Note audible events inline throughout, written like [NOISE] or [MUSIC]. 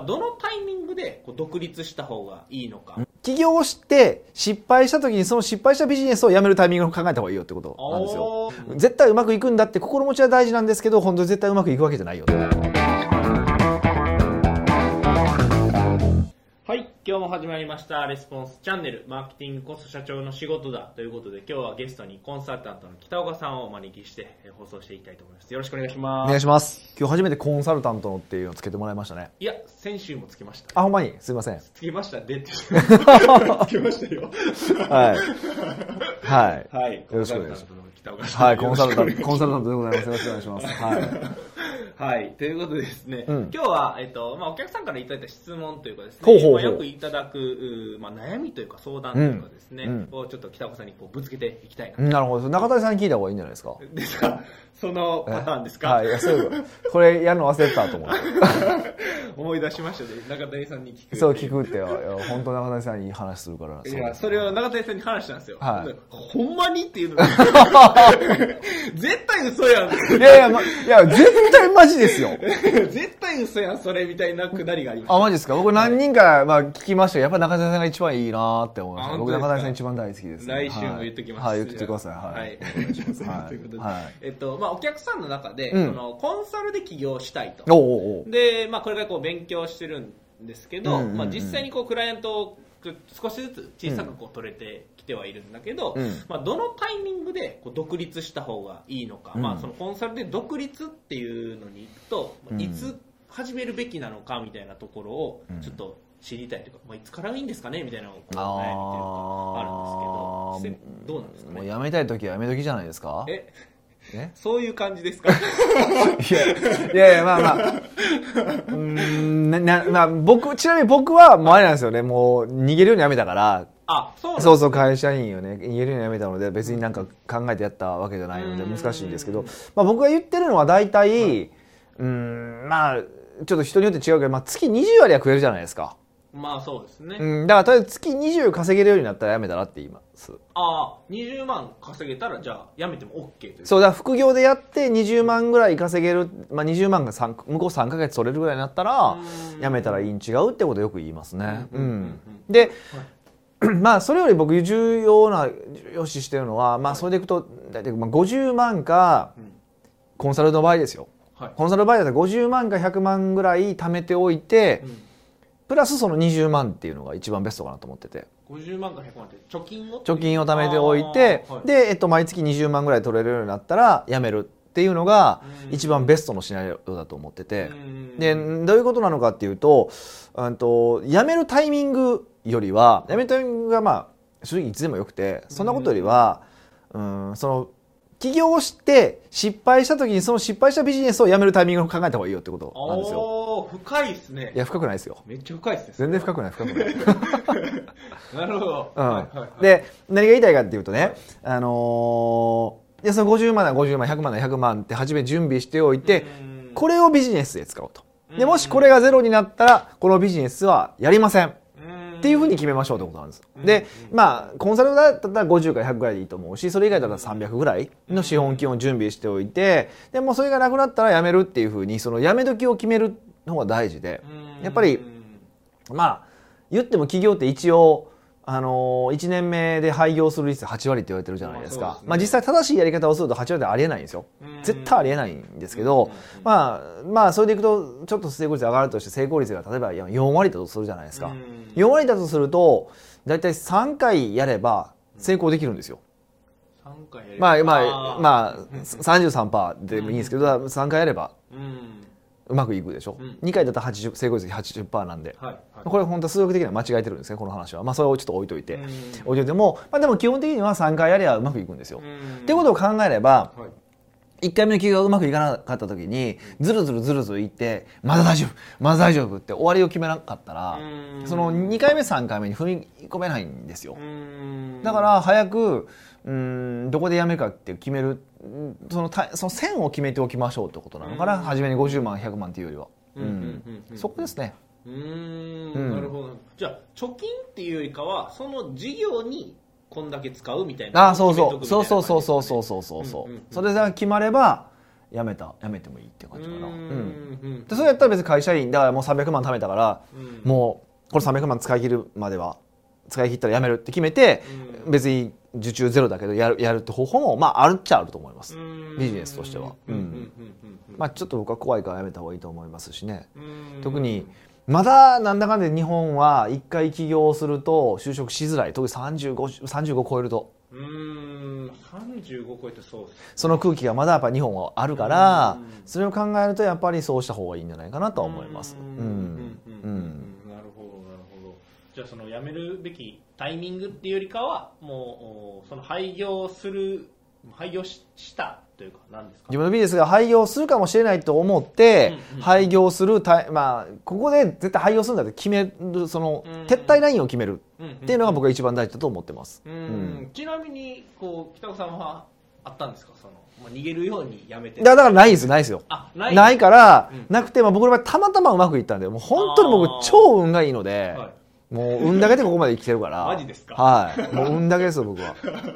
どのタイミングでこう独立した方がいいのか。起業して失敗した時にその失敗したビジネスをやめるタイミングを考えた方がいいよってことなんですよ。絶対うまくいくんだって心持ちは大事なんですけど、本当に絶対うまくいくわけじゃないよと。今日も始まりました、レスポンスチャンネル、マーケティングこそ社長の仕事だということで、今日はゲストにコンサルタントの北岡さんをお招きしてえー放送していきたいと思います。よろしくお願いしおます。願いします。今日初めてコンサルタントのっていうのをつけてもらいましたね。いや、先週もつけました。あ、ほんまに？すいません。つけました [LAUGHS] でって。つけましたよ。はい。はい。はい。よろしくお願いしますコンサルタントの北岡さん。はい、コンサルタント、コンサルタントでございます。よろしくお願いします。はい。はい。ということでですね、うん今日は、えっと、まあ、お客さんからいただいた質問というかですね、ほうほうほうまあよくいただく、うまあ、悩みというか相談というかですね、うんをちょっと北岡さんにこうぶつけていきたいな。なるほど。中谷さんに聞いた方がいいんじゃないですか。ですかそのパターンですか、はい、そういうこれやるの忘れてたと思う。[LAUGHS] 思い出しましたね。中谷さんに聞く。そう聞くって、本当中谷さんにいい話するから。いや、それを中谷さんに話したんですよ。はいほんまにっていうの？[LAUGHS] 絶対嘘やん。いやいや、ま、いや、絶対マジですよ。[LAUGHS] 絶対嘘やん、それみたいなくだりがありました。あ、マジですか？僕何人か、まあ、聞きましたよやっぱ中谷さんが一番いいなって思いました。僕中谷さん一番大好きです、来週も言っときます。はい、はい言ってください。はい。はい。お願いします。はということで、はい。えっと、まあ、お客さんの中で、うん。その、コンサルで起業したいと。おうおうおう。で、まあ、これからこう勉強してるんですけど、うんうんうん。まあ、実際にこうクライアントを少しずつ小さくこう取れてきてはいるんだけど、うん。まあ、どのタイミングでこう独立した方がいいのか、うん。まあ、そのコンサルで独立っていうのに行くと、うん。いつ始めるべきなのかみたいなところをうん。ちょっと知りたいというか、まあ、いつからいいんですかね？みたいなのをこう悩あみというかあるんですけど。実際どうなんですかもうねやめたい時はやめ時じゃないですか？え？えそういう感じですか？[LAUGHS] いやいやいや、まあまあ。うーんな、な、まあ、僕、ちなみに僕は、もうあれなんですよね。もう、逃げるようにやめたから、あそうそうそう、会社員をね、逃げるようにやめたので、別になんか考えてやったわけじゃないので、うん。難しいんですけど、まあ僕が言ってるのは大体、うーん、まあ、ちょっと人によって違うけど、まあ月20割は食えるじゃないですか。まあそうですね、うん、だからとりあえず月20稼げるようになったらやめたらって言います。ああ20万稼げたらじゃあ辞めても OK という。そうだ、副業でやって20万ぐらい稼げる、まあ20万が三向こう3ヶ月取れるぐらいになったらう、ん。やめたらいいん違うってことをよく言いますね。ううんんうん。で、[CLEARS THROAT] まあそれより僕重要な、重要視してるのは、まあそれでいくと、大体まあ50万か、うん。コンサルの場合ですよ。はい。コンサルの場合だったら50万か100万ぐらい貯めておいて、うんプラスその20万っていうのが一番ベストかなと思ってて。50万から100万って貯金を？貯金を貯めておいて、で、えっと、毎月20万ぐらい取れるようになったら辞めるっていうのがうん。一番ベストのシナリオだと思ってて、うん。でどういうことなのかっていうとうんと辞めるタイミングよりは辞めるタイミングがまあ正直いつでもよくてそんなことよりは、うん、その起業して失敗した時にその失敗したビジネスを辞めるタイミングを考えた方がいいよってことなんですよ。深いですね。いや深くないですよ。めっちゃ深いですね。全然深くない深くない。[LAUGHS] なるほど、うん。はいはいはい。で何が言いたいかっていうとね、あのーでその50万なら50万100万なら100万って初め準備しておいて、うん。これをビジネスで使おうと。でうん。もしこれがゼロになったらこのビジネスはやりません。っうん。ていうふうに決めましょうってことなんです。うん。でまあコンサルだったら50から100ぐらいでいいと思うしそれ以外だったら300ぐらいの資本金を準備しておいてでもうそれがなくなったらやめるっていうふうにそのやめ時を決めるのが大事でうん。やっぱりまあ言っても企業って一応あのー、1年目で廃業する率8割って言われてるじゃないですか、まあ実際正しいやり方をすると8割でありえないんですよ。うん。絶対ありえないんですけど、まあまあそれでいくとちょっと成功率が上がるとして成功率が例えば4割だとするじゃないですか、うん。4割だとすると大体3回やれば成功できるんですよ、3回やれまあまあー。まあ33%でもいいんですけど、3回やればうまくいくでしょ、うん。2回だったら80成功率80%なんで、はいはい。これ本当は数学的には間違えてるんですねこの話は。まあそれをちょっと置いといて、うん。置いといても、まあ、でも基本的には3回やればうまくいくんですよ、うんっていうことを考えればはい。1回目の企業がうまくいかなかった時にずるずるずるずるいってまだ大丈夫まだ大丈夫って終わりを決めなかったらうん。その2回目3回目に踏み込めないんですよ。うん。だから早くうんどこでやめるかって決めるうんそのたその線を決めておきましょうってことなのかな？うん。初めに50万100万っていうよりは。うんそこですね。うーんうん。なるほど。じゃあ貯金っていうよりかはその事業にこんだけ使うみたいなあそうそう。そうそうそうそうそうそうそう。うんうそれが決まれば辞めた辞めてもいいっていう感じかな、ううんんでそれやったら別に会社員だからもう300万貯めたからうん。もうこれ300万使い切るまでは使い切ったら辞めるって決めてうん別に受注ゼロだけどやるやるって方法もまああるっちゃあると思います、うん。ビジネスとしては。うん。まあちょっと僕は怖いから辞めた方がいいと思いますしね。うん。特にまだなんだかんだ日本は一回起業すると就職しづらい。特に35 35超えると。うーん35超えてそうその空気がまだやっぱ日本はあるからうん。それを考えるとやっぱりそうした方がいいんじゃないかなとは思います。うんなるほどなるほどじゃあその辞めるべきタイミングっていうよりかはもうおその廃業する廃業ししたというか何ですか？自分のビジネスが廃業するかもしれないと思ってうんうん。廃業するタイまあここで絶対廃業するんだって決めるそのうん撤退ラインを決めるっっていうのが僕が一番大事だと思ってます。うんうん。ちなみにこう北岡さんはあったんですか？その、まあ、逃げるようにやめて。だだからないですないですよ。あないないからうん。なくて、まあ、僕の場合たまたまうまくいったんでもう本当に僕超運がいいので、はいもう運だけでここまで生きてるから。マジですか？はい。[LAUGHS] もう運だけですよ僕は。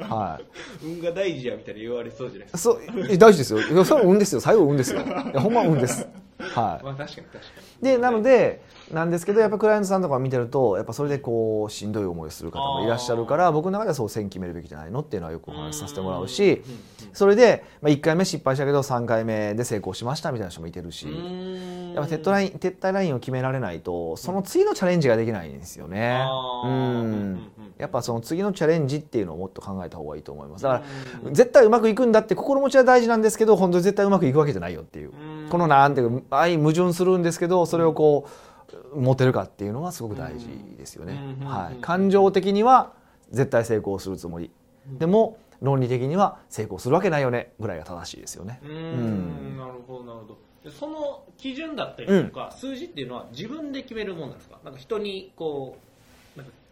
はい。運が大事やみたいに言われそうじゃないですか。そうえ大事ですよ。いやそれは運ですよ。最後運ですよ。いやほんま運です。はい。まあ確かに確かに。でなのでなんですけどやっぱクライアントさんとか見てるとやっぱそれでこうしんどい思いをする方もいらっしゃるから僕の中ではそう線決めるべきじゃないのっていうのはよくお話しさせてもらうしそれで、まあ、1回目失敗したけど3回目で成功しましたみたいな人もいてるしやっぱ撤退ライン撤退ラインを決められないとその次のチャレンジができないんですよね。うん。やっぱその次のチャレンジっていうのをもっと考えた方がいいと思います。だからうん絶対うまくいくんだって心持ちは大事なんですけど本当に絶対うまくいくわけじゃないよっていう。うん。このなんていうか相矛盾するんですけどそれをこう持てるかっていうのはすごく大事ですよね。うんはい。感情的には絶対成功するつもり。でも論理的には成功するわけないよねぐらいが正しいですよね。うん。ん。なるほどなるほど。でその基準だったりとか、数字っていうのは自分で決めるもんなんですか？なんか人にこう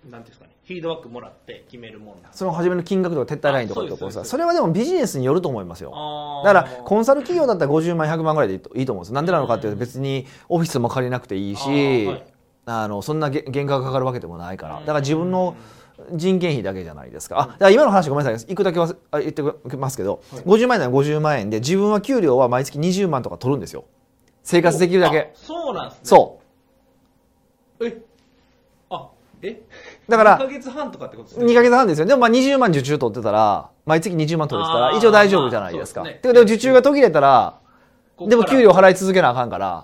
なんですかね。フィードバックもらって決めるもんなんですか？その初めの金額とか撤退ラインとかってとさあそれはでもビジネスによると思いますよ。だからコンサル企業だったら50万100万ぐらいでいいと思うんですなんでなのかっていうと別にオフィスも借りなくていいあしーはい。あのそんなげ原価がかかるわけでもないから。うん。だから自分の人件費だけじゃないですか。あだから今の話ごめんなさい。いくだけはあ言ってますけど、はい。50万円なら50万円で自分は給料は毎月20万とか取るんですよ。生活できるだあけそうなんですね。そう。えあえ？だから2ヶ月半とかってことですね。2ヶ月半ですよ。でもまあ20万受注取ってたら毎月20万取れてたら一応大丈夫じゃないですか、まあですねでも受注が途切れたらでも給料払い続けなあかんから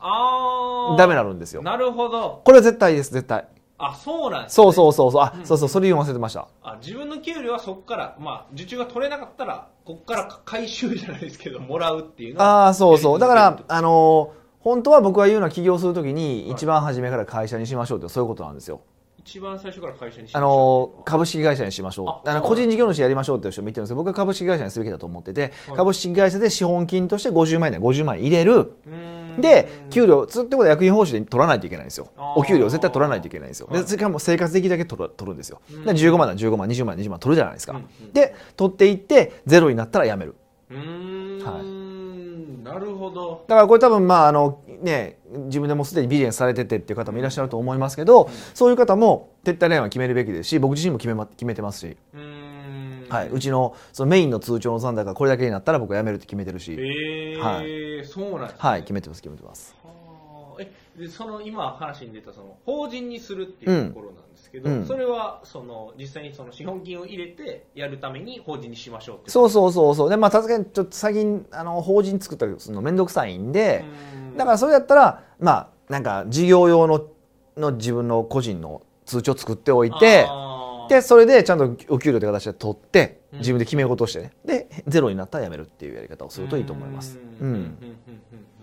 ダメになるんですよ。なるほど。これは絶対です絶対。あそうなんです、ね、そうそうそうそう。あ、うんそうそうそれ言うの忘れてました。あ自分の給料はそこから、まあ、受注が取れなかったらここから回収じゃないですけどもらうっていうのはああそうそう。だからあのー本当は僕が言うのは起業するときに一番初めから会社にしましょうってそういうことなんですよ一番最初から会社にしあましょの株式会社にしましょう。あの個人事業主やりましょうっていう人も言ってるんですけど僕は株式会社にすべきだと思ってて、はい。株式会社で資本金として50万円で50万円入れる。で給料つってことは役員報酬で取らないといけないんですよ。お給料絶対取らないといけないんですよ。はい。でそれからもう生活できるだけ取る取るんですよ。うん。で15万なら15万20万20万取るじゃないですか、うんうん。で取っていってゼロになったらやめる。うーん、はい。なるほど。だからこれ多分まああのね自分でもうすでにビジネスされててっていう方もいらっしゃると思いますけど、そういう方も撤退ラインは決めるべきですし僕自身も決め,、ま、決めてますし、はい、うちのそのメインの通帳の残高がこれだけになったら僕は辞めるって決めてるし、えー。はそうなんです、ね、はい。決めてます決めてます。はあえでその今話に出たその法人にするっていうところなんですけど、うん。うんそれはその実際にその資本金を入れてやるために法人にしましょうってそうそうそうそう。でまあ確かにちょっと最近あの法人作ったりするの面倒くさいんで、だからそれやったらまあなんか事業用のの自分の個人の通帳作っておいてでそれでちゃんとお給料って形で取ってうん自分で決め事をしてね。でゼロになったら辞めるっていうやり方をするといいと思います。うん。うん。うん。うん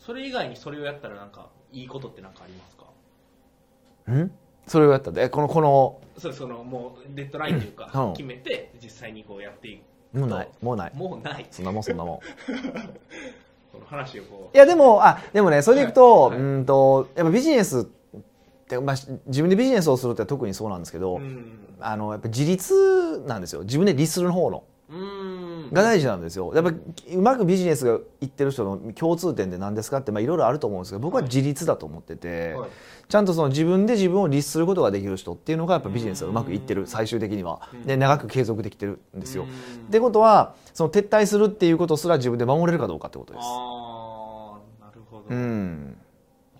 それ以外にそれをやったらなんかいいことって何かありますか？ん？それをやったでこのこのそうそのもうデッドラインというかうん。決めて実際にこうやっていくもうない。もうない。もうない。そんなもんそんなもん。[LAUGHS] この話をこう。いやでもあでもねそれでいくと、はい。はい。うんとやっぱビジネスって、まあ、し自分でビジネスをするって特にそうなんですけど、うん。あのやっぱ自立なんですよ。自分で律する方の。うんが大事なんですよ。やっぱうまくビジネスがいってる人の共通点って何ですかってまあいろいろあると思うんですけど僕は自立だと思ってて、はい。ちゃんとその自分で自分を律することができる人っていうのがやっぱビジネスがうまくいってる最終的には。で長く継続できてるんですよ。ってことはその撤退するっていうことすら自分で守れるかどうかってことです。ああなるほど、うん。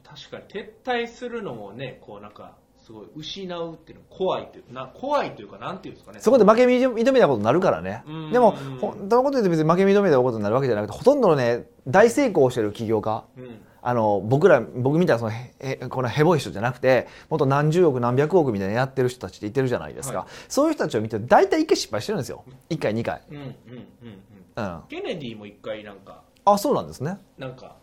確かに撤退するのもねこうなんかすごい失うっていうの怖いというな怖いというかなんていうんですかねそこで負け認めたことになるからねうん。でも、本当のこと言うと別に負け認めたことになるわけじゃなくて、ほとんどのね、大成功してる起業家、うんあの、僕ら、僕みたいなそのへ、へこのヘボい人じゃなくて、もっと何十億何百億みたいなやってる人たちっていてるじゃないですか。はいそういう人たちを見て、大体一回失敗してるんですよ。一回、二回。うんうんうんうんうん。ケネディも一回なんかあ、そうなんですね。なんか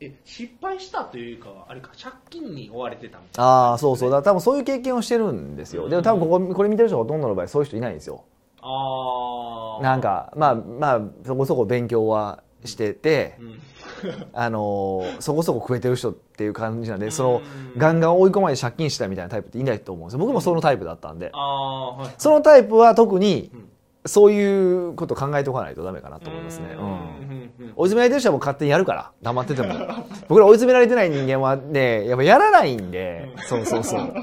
え失敗したというかはあれか借金に追われてたみたいな。ああ、そうそう。だ多分そういう経験をしてるんですよ。でも多分ここ、これ見てる人ほとんどの場合そういう人いないんですよ。ああなんか、まあまあ、そこそこ勉強はしてて、うん。あのーそこそこ食えてる人っていう感じなんで、そのうんガンガン追い込まれて借金したみたいなタイプっていないと思うんですよ。僕もそのタイプだったんで。ああはい。そのタイプは特にうんそういうこと考えておかないとダメかなと思いますね、うん。追い詰められてる人はもう勝手にやるから。黙ってても。[LAUGHS] 僕ら追い詰められてない人間はねやっぱやらないんで、そうそうそう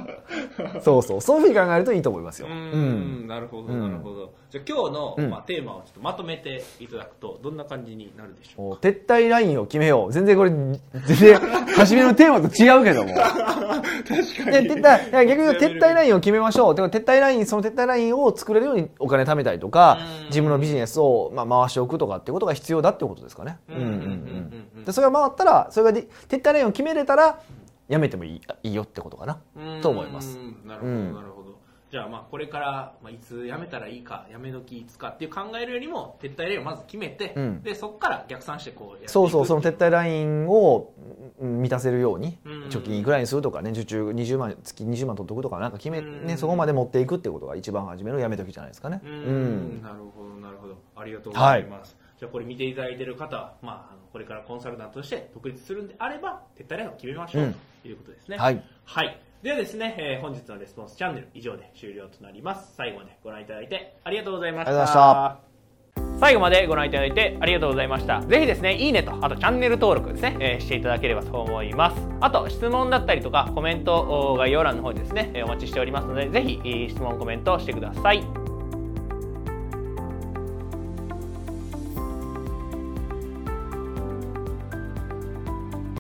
[LAUGHS] そうそう。そういうふうに考えるといいと思いますよ、ううん。んなるほどうん。なるほど。じゃあ今日の、うん。まあ、テーマをちょっとまとめていただくとどんな感じになるでしょう撤退ラインを決めよう。全然これ全然 [LAUGHS] 初めのテーマと違うけども。[LAUGHS] 確かで撤退いや逆に撤退ラインを決めましょう。でも撤退ラインその撤退ラインを作れるようにお金貯めたりとかうん。自分のビジネスをまあ回しておくとかっていうことが必要だってことですかね。うんうんうん。でそれが回ったらそれがで撤退ラインを決めれたらやめてもいいいいよってことかな？と思います。うんなるほど、うん。なるほど。じゃあまあこれから、まあ、いつ辞めたらいいか辞め時いつかっていう考えるよりも撤退ラインをまず決めて、うん。でそこから逆算してこうやってそうそうその撤退ラインをうん満たせるようにうん。貯金いくらにするとかね受注20万月20万取っとくとかなんか決めうん。ねそこまで持っていくってことが一番初めのやめ時じゃないですかね。うん。うん。なるほどなるほど。ありがとうございます、じゃあこれ見ていただいている方は、まこれからコンサルタントとして独立するんであれば撤退ラインを決めましょう、うんということですねはいはい。ではですね、えー本日のレスポンスチャンネル以上で終了となります。最後までご覧いただいてありがとうございました。ありがとうございま最後までご覧いただいてありがとうございました。ぜひですね、いいねと、あとチャンネル登録ですね、えーしていただければと思います。あと、質問だったりとか、コメントお概要欄の方にですね、えーお待ちしておりますので、ぜひ、えー質問、コメントしてください。